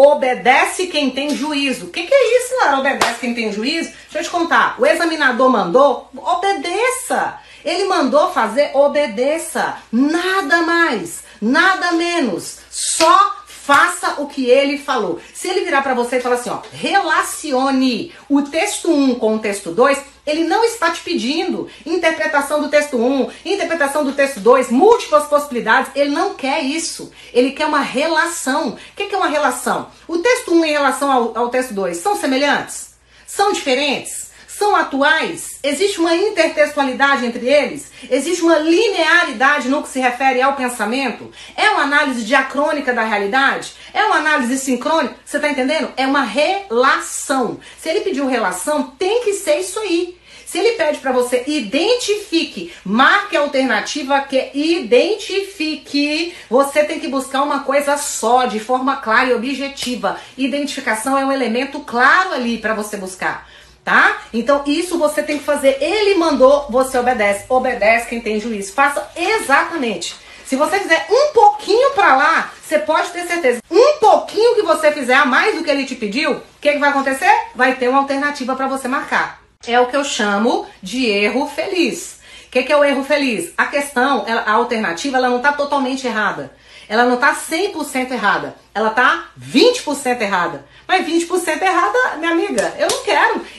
obedece quem tem juízo. O que, que é isso, Lara? Obedece quem tem juízo? Deixa eu te contar. O examinador mandou, obedeça. Ele mandou fazer, obedeça. Nada mais, nada menos. Só faça o que ele falou. Se ele virar para você e falar assim, ó, relacione o texto 1 com o texto 2, ele não está te pedindo interpretação do texto 1, interpretação do texto 2, múltiplas possibilidades. Ele não quer isso. Ele quer uma relação. O que é uma relação? O texto 1 em relação ao, ao texto 2 são semelhantes? São diferentes? São atuais? Existe uma intertextualidade entre eles? Existe uma linearidade no que se refere ao pensamento? É uma análise diacrônica da realidade? É uma análise sincrônica? Você está entendendo? É uma relação. Se ele pediu relação, tem que ser isso aí. Se ele pede para você identifique, marque a alternativa que é identifique, você tem que buscar uma coisa só, de forma clara e objetiva. Identificação é um elemento claro ali para você buscar tá? Então isso você tem que fazer. Ele mandou, você obedece. Obedece quem tem juízo. Faça exatamente. Se você fizer um pouquinho para lá, você pode ter certeza. Um pouquinho que você fizer a mais do que ele te pediu, o que, que vai acontecer? Vai ter uma alternativa para você marcar. É o que eu chamo de erro feliz. O que, que, é o erro feliz? A questão, ela, a alternativa, ela não está totalmente errada. Ela não está 100% errada. Ela está 20% errada. Mas 20% errada, minha amiga, eu não.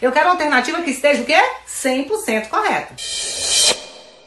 Eu quero uma alternativa que esteja o quê? 100% correta.